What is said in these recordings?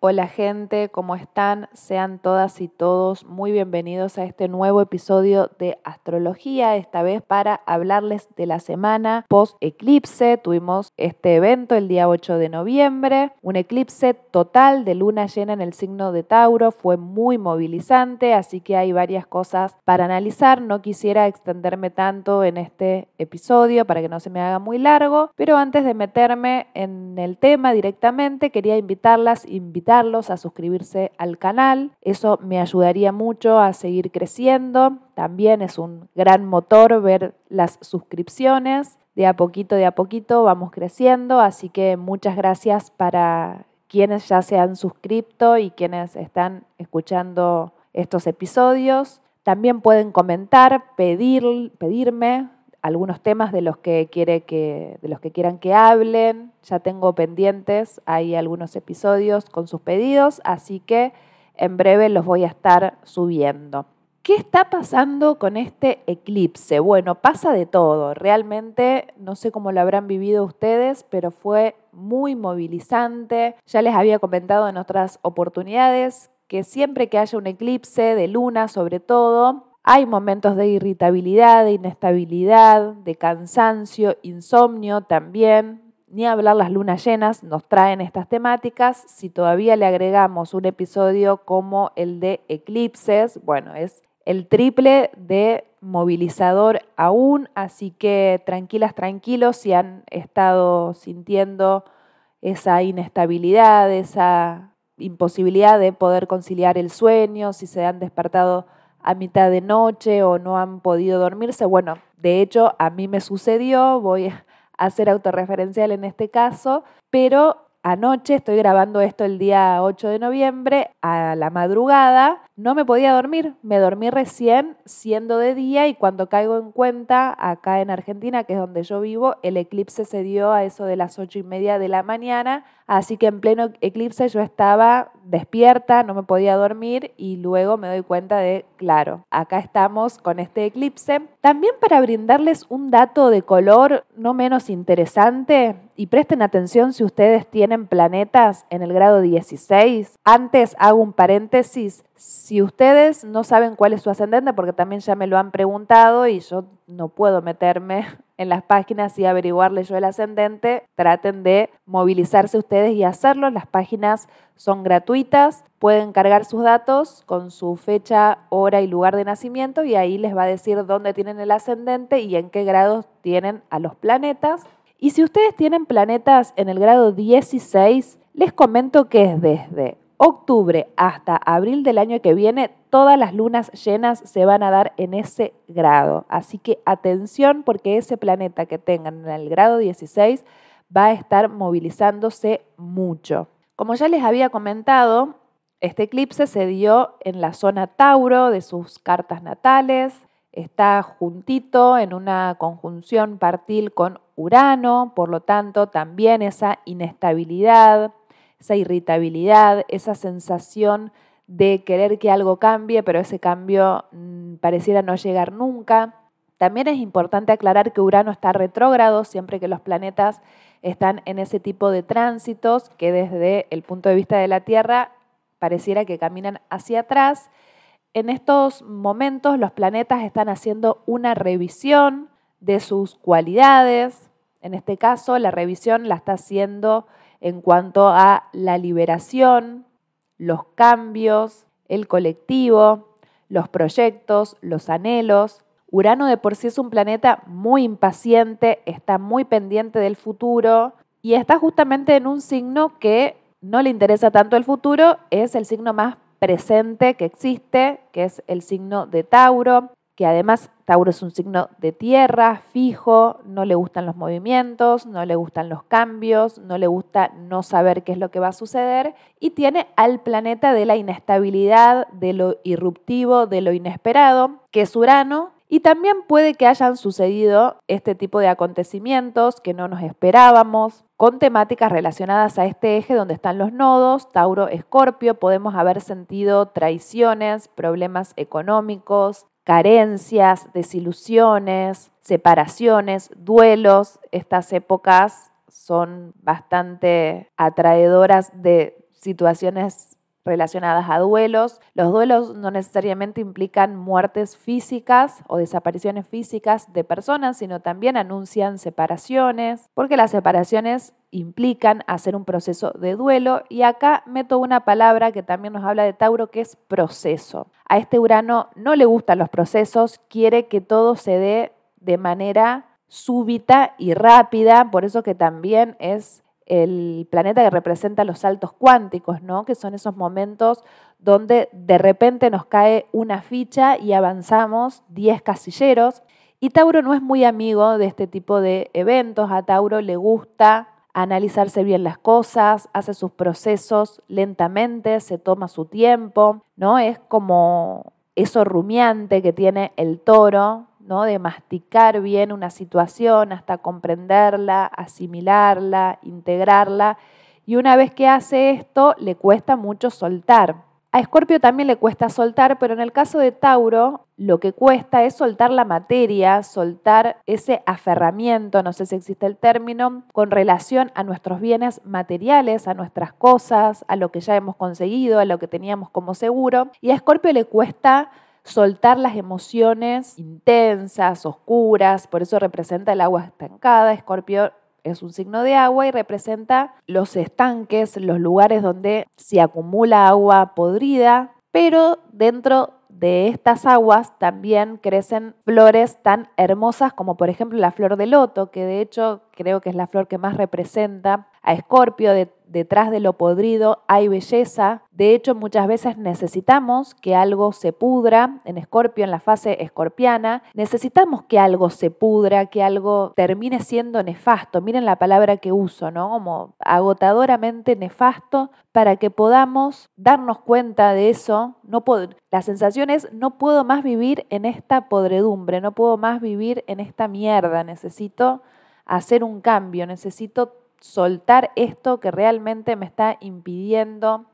Hola gente, ¿cómo están? Sean todas y todos muy bienvenidos a este nuevo episodio de Astrología, esta vez para hablarles de la semana post eclipse. Tuvimos este evento el día 8 de noviembre, un eclipse total de luna llena en el signo de Tauro, fue muy movilizante, así que hay varias cosas para analizar. No quisiera extenderme tanto en este episodio para que no se me haga muy largo, pero antes de meterme en el tema directamente, quería invitarlas, a suscribirse al canal. Eso me ayudaría mucho a seguir creciendo. También es un gran motor ver las suscripciones. De a poquito, de a poquito vamos creciendo. Así que muchas gracias para quienes ya se han suscrito y quienes están escuchando estos episodios. También pueden comentar, pedir, pedirme algunos temas de los que quiere que de los que quieran que hablen. Ya tengo pendientes hay algunos episodios con sus pedidos, así que en breve los voy a estar subiendo. ¿Qué está pasando con este eclipse? Bueno, pasa de todo. Realmente no sé cómo lo habrán vivido ustedes, pero fue muy movilizante. Ya les había comentado en otras oportunidades que siempre que haya un eclipse de luna, sobre todo, hay momentos de irritabilidad, de inestabilidad, de cansancio, insomnio también. Ni hablar las lunas llenas nos traen estas temáticas. Si todavía le agregamos un episodio como el de eclipses, bueno, es el triple de movilizador aún, así que tranquilas, tranquilos si han estado sintiendo esa inestabilidad, esa imposibilidad de poder conciliar el sueño, si se han despertado a mitad de noche o no han podido dormirse. Bueno, de hecho a mí me sucedió, voy a ser autorreferencial en este caso, pero anoche, estoy grabando esto el día 8 de noviembre, a la madrugada, no me podía dormir. Me dormí recién siendo de día y cuando caigo en cuenta, acá en Argentina, que es donde yo vivo, el eclipse se dio a eso de las ocho y media de la mañana. Así que en pleno eclipse yo estaba despierta, no me podía dormir y luego me doy cuenta de, claro, acá estamos con este eclipse. También para brindarles un dato de color no menos interesante, y presten atención si ustedes tienen planetas en el grado 16. Antes hago un paréntesis. Si ustedes no saben cuál es su ascendente, porque también ya me lo han preguntado y yo no puedo meterme en las páginas y averiguarle yo el ascendente, traten de movilizarse ustedes y hacerlo. Las páginas son gratuitas, pueden cargar sus datos con su fecha, hora y lugar de nacimiento y ahí les va a decir dónde tienen el ascendente y en qué grados tienen a los planetas. Y si ustedes tienen planetas en el grado 16, les comento que es desde octubre hasta abril del año que viene, todas las lunas llenas se van a dar en ese grado. Así que atención porque ese planeta que tengan en el grado 16 va a estar movilizándose mucho. Como ya les había comentado, este eclipse se dio en la zona Tauro de sus cartas natales, está juntito en una conjunción partil con Urano, por lo tanto también esa inestabilidad, esa irritabilidad, esa sensación de querer que algo cambie, pero ese cambio mm, pareciera no llegar nunca. También es importante aclarar que Urano está retrógrado siempre que los planetas están en ese tipo de tránsitos que desde el punto de vista de la Tierra pareciera que caminan hacia atrás. En estos momentos los planetas están haciendo una revisión de sus cualidades. En este caso, la revisión la está haciendo en cuanto a la liberación, los cambios, el colectivo, los proyectos, los anhelos. Urano de por sí es un planeta muy impaciente, está muy pendiente del futuro y está justamente en un signo que no le interesa tanto el futuro, es el signo más presente que existe, que es el signo de Tauro que además Tauro es un signo de tierra, fijo, no le gustan los movimientos, no le gustan los cambios, no le gusta no saber qué es lo que va a suceder y tiene al planeta de la inestabilidad, de lo irruptivo, de lo inesperado, que es Urano, y también puede que hayan sucedido este tipo de acontecimientos que no nos esperábamos, con temáticas relacionadas a este eje donde están los nodos, Tauro, Escorpio, podemos haber sentido traiciones, problemas económicos, carencias, desilusiones, separaciones, duelos. Estas épocas son bastante atraedoras de situaciones relacionadas a duelos. Los duelos no necesariamente implican muertes físicas o desapariciones físicas de personas, sino también anuncian separaciones, porque las separaciones implican hacer un proceso de duelo y acá meto una palabra que también nos habla de Tauro que es proceso. A este Urano no le gustan los procesos, quiere que todo se dé de manera súbita y rápida, por eso que también es el planeta que representa los saltos cuánticos, ¿no? Que son esos momentos donde de repente nos cae una ficha y avanzamos 10 casilleros. Y Tauro no es muy amigo de este tipo de eventos. A Tauro le gusta analizarse bien las cosas, hace sus procesos lentamente, se toma su tiempo, ¿no? Es como eso rumiante que tiene el toro, de masticar bien una situación hasta comprenderla, asimilarla, integrarla. Y una vez que hace esto, le cuesta mucho soltar. A Escorpio también le cuesta soltar, pero en el caso de Tauro, lo que cuesta es soltar la materia, soltar ese aferramiento, no sé si existe el término, con relación a nuestros bienes materiales, a nuestras cosas, a lo que ya hemos conseguido, a lo que teníamos como seguro. Y a Escorpio le cuesta soltar las emociones intensas, oscuras, por eso representa el agua estancada. Escorpio es un signo de agua y representa los estanques, los lugares donde se acumula agua podrida, pero dentro de estas aguas también crecen flores tan hermosas como por ejemplo la flor de loto, que de hecho creo que es la flor que más representa a Escorpio, detrás de lo podrido hay belleza. De hecho, muchas veces necesitamos que algo se pudra. En Escorpio, en la fase escorpiana, necesitamos que algo se pudra, que algo termine siendo nefasto. Miren la palabra que uso, ¿no? Como agotadoramente nefasto para que podamos darnos cuenta de eso. No la sensación es, no puedo más vivir en esta podredumbre, no puedo más vivir en esta mierda. Necesito hacer un cambio, necesito soltar esto que realmente me está impidiendo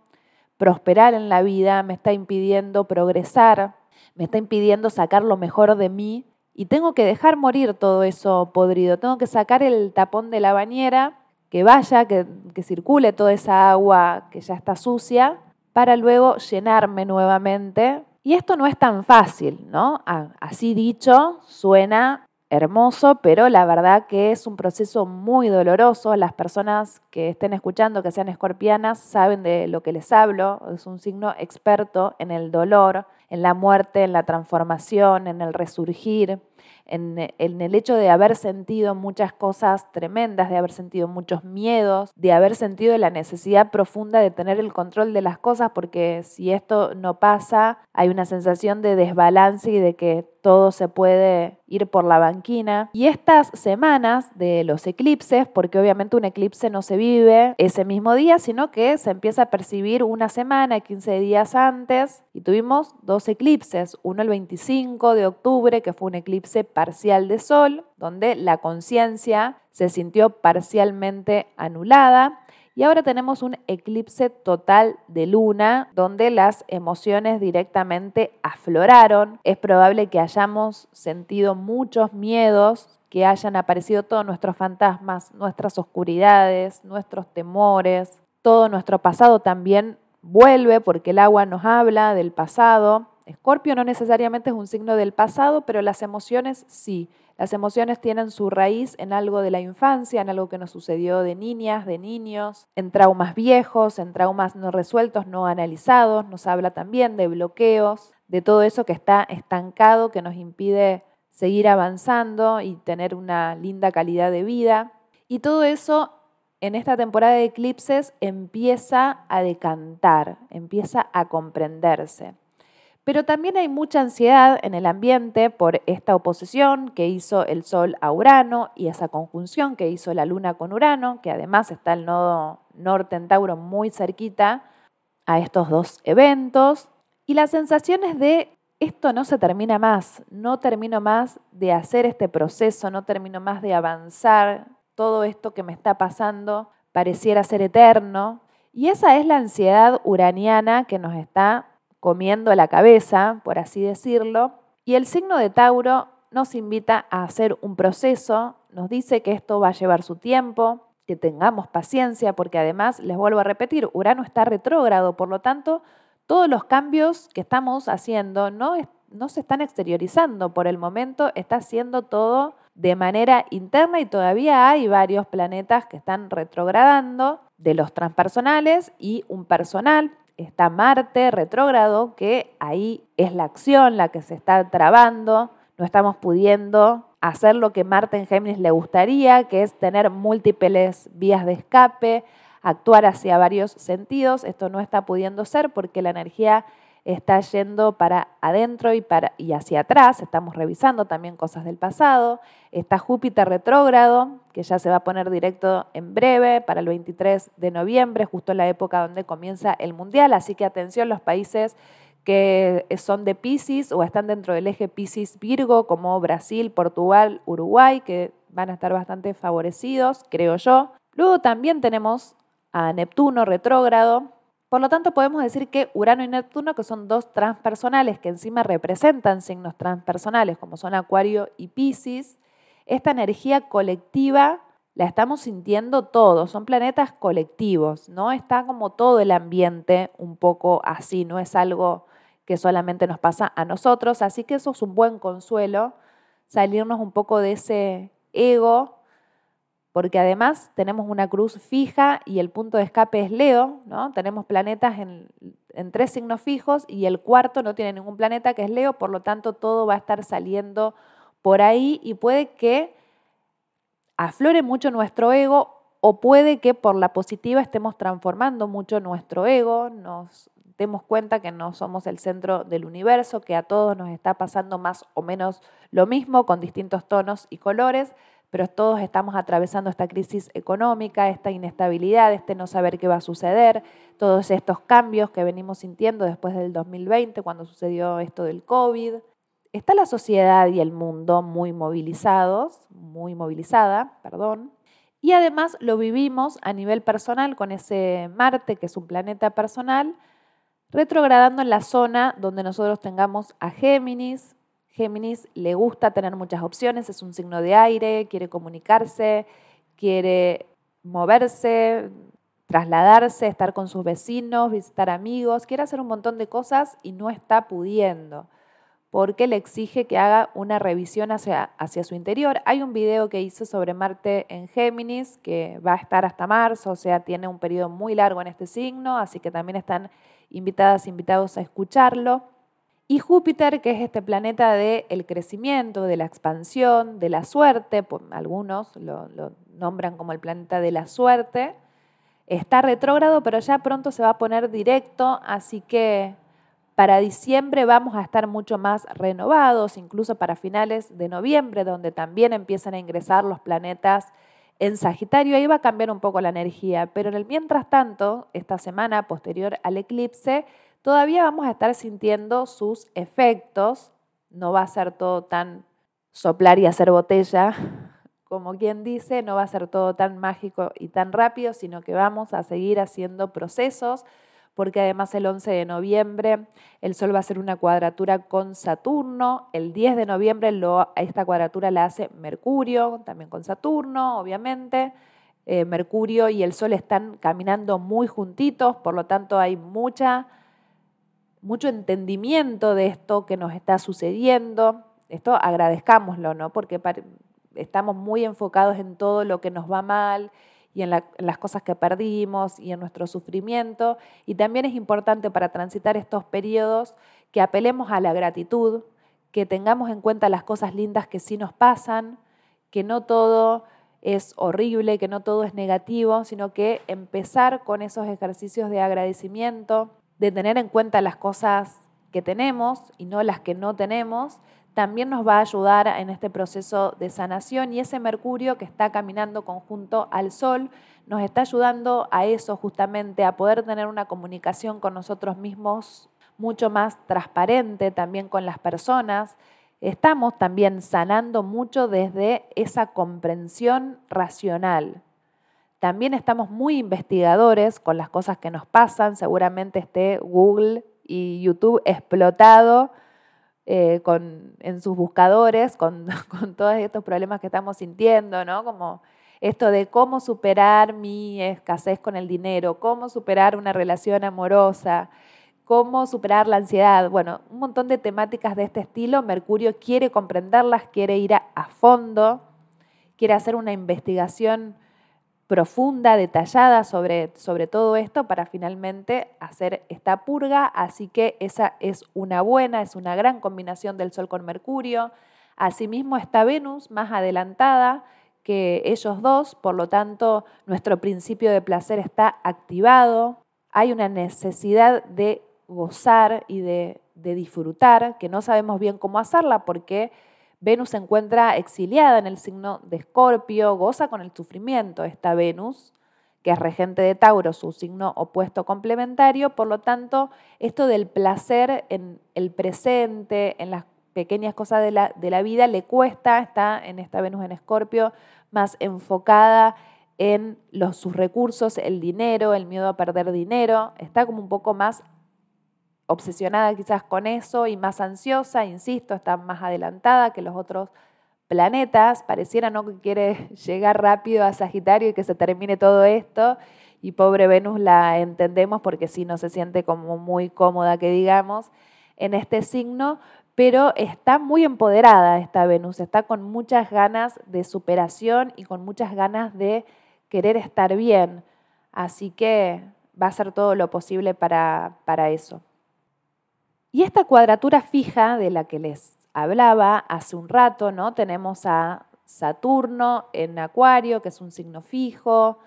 prosperar en la vida, me está impidiendo progresar, me está impidiendo sacar lo mejor de mí y tengo que dejar morir todo eso podrido, tengo que sacar el tapón de la bañera, que vaya, que, que circule toda esa agua que ya está sucia, para luego llenarme nuevamente. Y esto no es tan fácil, ¿no? Así dicho, suena hermoso, pero la verdad que es un proceso muy doloroso. Las personas que estén escuchando, que sean escorpianas, saben de lo que les hablo. Es un signo experto en el dolor, en la muerte, en la transformación, en el resurgir en, el hecho de haber sentido muchas cosas tremendas, de haber sentido muchos miedos, de haber sentido la necesidad profunda de tener el control de las cosas, porque si esto no pasa, hay una sensación de desbalance y de que todo se puede ir por la banquina. Y estas semanas de los eclipses, porque obviamente un eclipse no se vive ese mismo día, sino que se empieza a percibir una semana, 15 días antes, y tuvimos dos eclipses, uno el 25 de octubre, que fue un eclipse parcial de sol, donde la conciencia se sintió parcialmente anulada, y ahora tenemos un eclipse total de luna donde las emociones directamente afloraron. Es probable que hayamos sentido muchos miedos, que hayan aparecido todos nuestros fantasmas, nuestras oscuridades, nuestros temores. Todo nuestro pasado también vuelve porque el agua nos habla del pasado. Escorpio no necesariamente es un signo del pasado, pero las emociones sí. Las emociones tienen su raíz en algo de la infancia, en algo que nos sucedió de niñas, de niños, en traumas viejos, en traumas no resueltos, no analizados. Nos habla también de bloqueos, de todo eso que está estancado, que nos impide seguir avanzando y tener una linda calidad de vida. Y todo eso en esta temporada de eclipses empieza a decantar, empieza a comprenderse. Pero también hay mucha ansiedad en el ambiente por esta oposición que hizo el Sol a Urano y esa conjunción que hizo la Luna con Urano, que además está el nodo norte en Tauro muy cerquita a estos dos eventos. Y las sensaciones de esto no se termina más, no termino más de hacer este proceso, no termino más de avanzar, todo esto que me está pasando pareciera ser eterno. Y esa es la ansiedad uraniana que nos está comiendo la cabeza, por así decirlo. Y el signo de Tauro nos invita a hacer un proceso, nos dice que esto va a llevar su tiempo, que tengamos paciencia, porque además, les vuelvo a repetir, Urano está retrógrado, por lo tanto, todos los cambios que estamos haciendo no, se están exteriorizando por el momento, está haciendo todo de manera interna y todavía hay varios planetas que están retrogradando de los transpersonales y un personal. Está Marte retrógrado, que ahí es la acción la que se está trabando, no estamos pudiendo hacer lo que Marte en Géminis le gustaría, que es tener múltiples vías de escape, actuar hacia varios sentidos. Esto no está pudiendo ser porque la energía está yendo para adentro y, para, y hacia atrás, estamos revisando también cosas del pasado, está Júpiter retrógrado, que ya se va a poner directo en breve, para el 23 de noviembre, justo la época donde comienza el Mundial, así que atención los países que son de Pisces o están dentro del eje Pisces-Virgo, como Brasil, Portugal, Uruguay, que van a estar bastante favorecidos, creo yo. Luego también tenemos a Neptuno retrógrado, por lo tanto, podemos decir que Urano y Neptuno, que son dos transpersonales que encima representan signos transpersonales, como son Acuario y Pisces, esta energía colectiva la estamos sintiendo todos, son planetas colectivos, ¿no? Está como todo el ambiente un poco así, no es algo que solamente nos pasa a nosotros, así que eso es un buen consuelo, salirnos un poco de ese ego porque además tenemos una cruz fija y el punto de escape es Leo, ¿no? Tenemos planetas en, tres signos fijos y el cuarto no tiene ningún planeta que es Leo, por lo tanto todo va a estar saliendo por ahí y puede que aflore mucho nuestro ego o puede que por la positiva estemos transformando mucho nuestro ego, nos demos cuenta que no somos el centro del universo, que a todos nos está pasando más o menos lo mismo con distintos tonos y colores, pero todos estamos atravesando esta crisis económica, esta inestabilidad, este no saber qué va a suceder, todos estos cambios que venimos sintiendo después del 2020, cuando sucedió esto del COVID. Está la sociedad y el mundo muy movilizados, muy movilizada, perdón, y además lo vivimos a nivel personal con ese Marte, que es un planeta personal, retrogradando en la zona donde nosotros tengamos a Géminis, Géminis le gusta tener muchas opciones, es un signo de aire, quiere comunicarse, quiere moverse, trasladarse, estar con sus vecinos, visitar amigos, quiere hacer un montón de cosas y no está pudiendo porque le exige que haga una revisión hacia, hacia, su interior. Hay un video que hice sobre Marte en Géminis que va a estar hasta marzo, o sea, tiene un periodo muy largo en este signo, así que también están invitadas, invitados a escucharlo. Y Júpiter, que es este planeta del el crecimiento, de la expansión, de la suerte, pues, algunos lo, lo nombran como el planeta de la suerte, está retrógrado, pero ya pronto se va a poner directo, así que para diciembre vamos a estar mucho más renovados, incluso para finales de noviembre, donde también empiezan a ingresar los planetas en Sagitario. Ahí va a cambiar un poco la energía, pero en el mientras tanto, esta semana posterior al eclipse, todavía vamos a estar sintiendo sus efectos. No va a ser todo tan soplar y hacer botella, como quien dice, no va a ser todo tan mágico y tan rápido, sino que vamos a seguir haciendo procesos, porque además el 11 de noviembre el Sol va a hacer una cuadratura con Saturno, el 10 de noviembre esta cuadratura la hace Mercurio, también con Saturno, obviamente. Eh, Mercurio y el Sol están caminando muy juntitos, por lo tanto hay mucha mucho entendimiento de esto que nos está sucediendo. Esto agradezcámoslo, ¿no? Porque estamos muy enfocados en todo lo que nos va mal y en, las cosas que perdimos y en nuestro sufrimiento. Y también es importante para transitar estos periodos que apelemos a la gratitud, que tengamos en cuenta las cosas lindas que sí nos pasan, que no todo es horrible, que no todo es negativo, sino que empezar con esos ejercicios de agradecimiento, de tener en cuenta las cosas que tenemos y no las que no tenemos, también nos va a ayudar en este proceso de sanación y ese Mercurio que está caminando conjunto al Sol nos está ayudando a eso justamente, a poder tener una comunicación con nosotros mismos mucho más transparente también con las personas. Estamos también sanando mucho desde esa comprensión racional. También estamos muy investigadores con las cosas que nos pasan. Seguramente esté Google y YouTube explotado eh, con, en sus buscadores con, con, todos estos problemas que estamos sintiendo, ¿no? Como esto de cómo superar mi escasez con el dinero, cómo superar una relación amorosa, cómo superar la ansiedad. Bueno, un montón de temáticas de este estilo. Mercurio quiere comprenderlas, quiere ir a, fondo, quiere hacer una investigación profunda, detallada sobre, sobre todo esto para finalmente hacer esta purga. Así que esa es una buena, es una gran combinación del Sol con Mercurio. Asimismo está Venus más adelantada que ellos dos, por lo tanto nuestro principio de placer está activado. Hay una necesidad de gozar y de, disfrutar, que no sabemos bien cómo hacerla porque Venus se encuentra exiliada en el signo de Escorpio, goza con el sufrimiento. Esta Venus, que es regente de Tauro, su signo opuesto complementario, por lo tanto, esto del placer en el presente, en las pequeñas cosas de la, de la vida, le cuesta, está en esta Venus en Escorpio, más enfocada en los, sus recursos, el dinero, el miedo a perder dinero, está como un poco más obsesionada quizás con eso y más ansiosa, insisto, está más adelantada que los otros planetas, pareciera no que quiere llegar rápido a Sagitario y que se termine todo esto, y pobre Venus la entendemos porque sí no se siente como muy cómoda, que digamos, en este signo, pero está muy empoderada esta Venus, está con muchas ganas de superación y con muchas ganas de querer estar bien, así que va a hacer todo lo posible para, para eso. Y esta cuadratura fija de la que les hablaba hace un rato, ¿no? Tenemos a Saturno en Acuario, que es un signo fijo.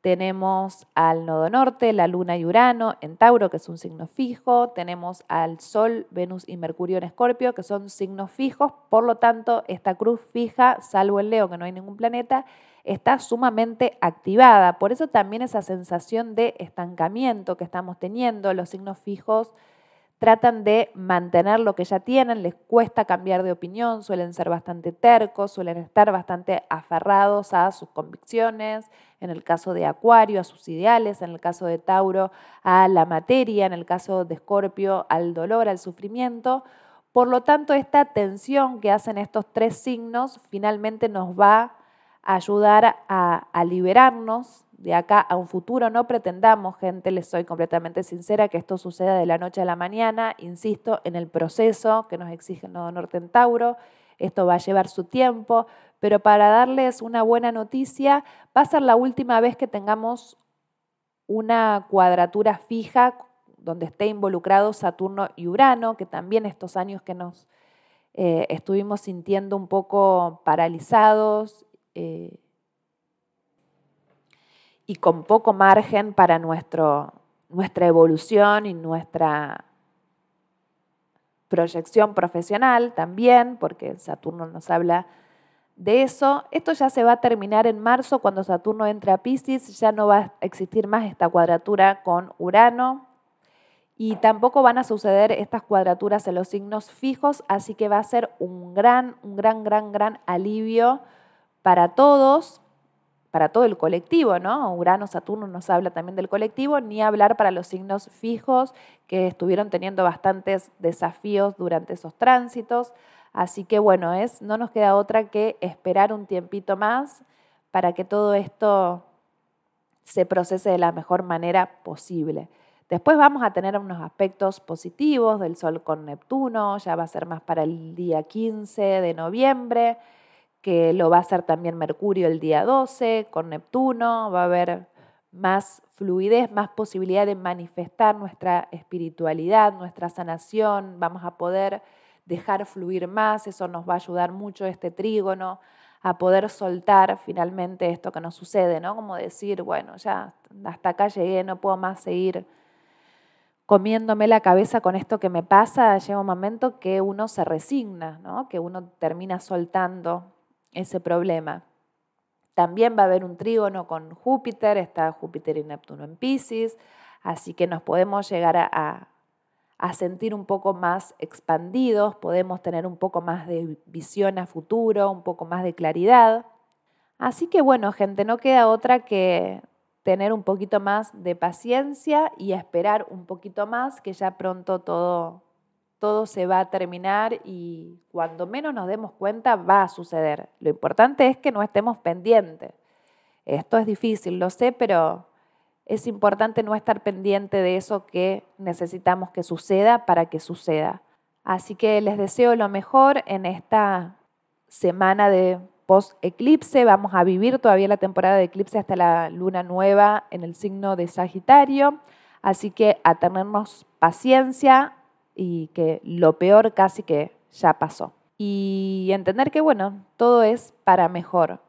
Tenemos al nodo norte, la Luna y Urano en Tauro, que es un signo fijo. Tenemos al Sol, Venus y Mercurio en Escorpio, que son signos fijos. Por lo tanto, esta cruz fija, salvo en Leo, que no hay ningún planeta, está sumamente activada. Por eso también esa sensación de estancamiento que estamos teniendo, los signos fijos tratan de mantener lo que ya tienen, les cuesta cambiar de opinión, suelen ser bastante tercos, suelen estar bastante aferrados a sus convicciones, en el caso de Acuario, a sus ideales, en el caso de Tauro, a la materia, en el caso de Escorpio, al dolor, al sufrimiento. Por lo tanto, esta tensión que hacen estos tres signos finalmente nos va a ayudar a, a liberarnos de acá a un futuro. No pretendamos, gente, les soy completamente sincera, que esto suceda de la noche a la mañana. Insisto en el proceso que nos exige el Nodo Norte Tauro. Esto va a llevar su tiempo, pero para darles una buena noticia, va a ser la última vez que tengamos una cuadratura fija donde esté involucrado Saturno y Urano, que también estos años que nos eh, estuvimos sintiendo un poco paralizados, eh, y con poco margen para nuestro, nuestra evolución y nuestra proyección profesional también, porque Saturno nos habla de eso. Esto ya se va a terminar en marzo cuando Saturno entre a Pisces, ya no va a existir más esta cuadratura con Urano y tampoco van a suceder estas cuadraturas en los signos fijos, así que va a ser un gran, un gran, gran, gran alivio para todos para todo el colectivo, ¿no? Urano, Saturno nos habla también del colectivo, ni hablar para los signos fijos que estuvieron teniendo bastantes desafíos durante esos tránsitos. Así que bueno, es, no nos queda otra que esperar un tiempito más para que todo esto se procese de la mejor manera posible. Después vamos a tener unos aspectos positivos del Sol con Neptuno, ya va a ser más para el día 15 de noviembre que lo va a hacer también Mercurio el día 12 con Neptuno, va a haber más fluidez, más posibilidad de manifestar nuestra espiritualidad, nuestra sanación, vamos a poder dejar fluir más, eso nos va a ayudar mucho este trígono a poder soltar finalmente esto que nos sucede, ¿no? Como decir, bueno, ya hasta acá llegué, no puedo más seguir comiéndome la cabeza con esto que me pasa, llega un momento que uno se resigna, ¿no? Que uno termina soltando ese problema. También va a haber un trígono con Júpiter, está Júpiter y Neptuno en Pisces, así que nos podemos llegar a, a sentir un poco más expandidos, podemos tener un poco más de visión a futuro, un poco más de claridad. Así que bueno, gente, no queda otra que tener un poquito más de paciencia y esperar un poquito más, que ya pronto todo todo se va a terminar y cuando menos nos demos cuenta va a suceder. Lo importante es que no estemos pendientes. Esto es difícil, lo sé, pero es importante no estar pendiente de eso que necesitamos que suceda para que suceda. Así que les deseo lo mejor en esta semana de post-eclipse. Vamos a vivir todavía la temporada de eclipse hasta la luna nueva en el signo de Sagitario. Así que a tenernos paciencia y que lo peor casi que ya pasó. Y entender que, bueno, todo es para mejor.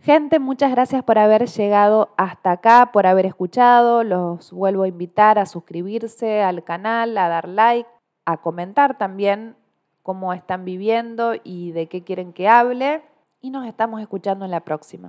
Gente, muchas gracias por haber llegado hasta acá, por haber escuchado. Los vuelvo a invitar a suscribirse al canal, a dar like, a comentar también cómo están viviendo y de qué quieren que hable. Y nos estamos escuchando en la próxima.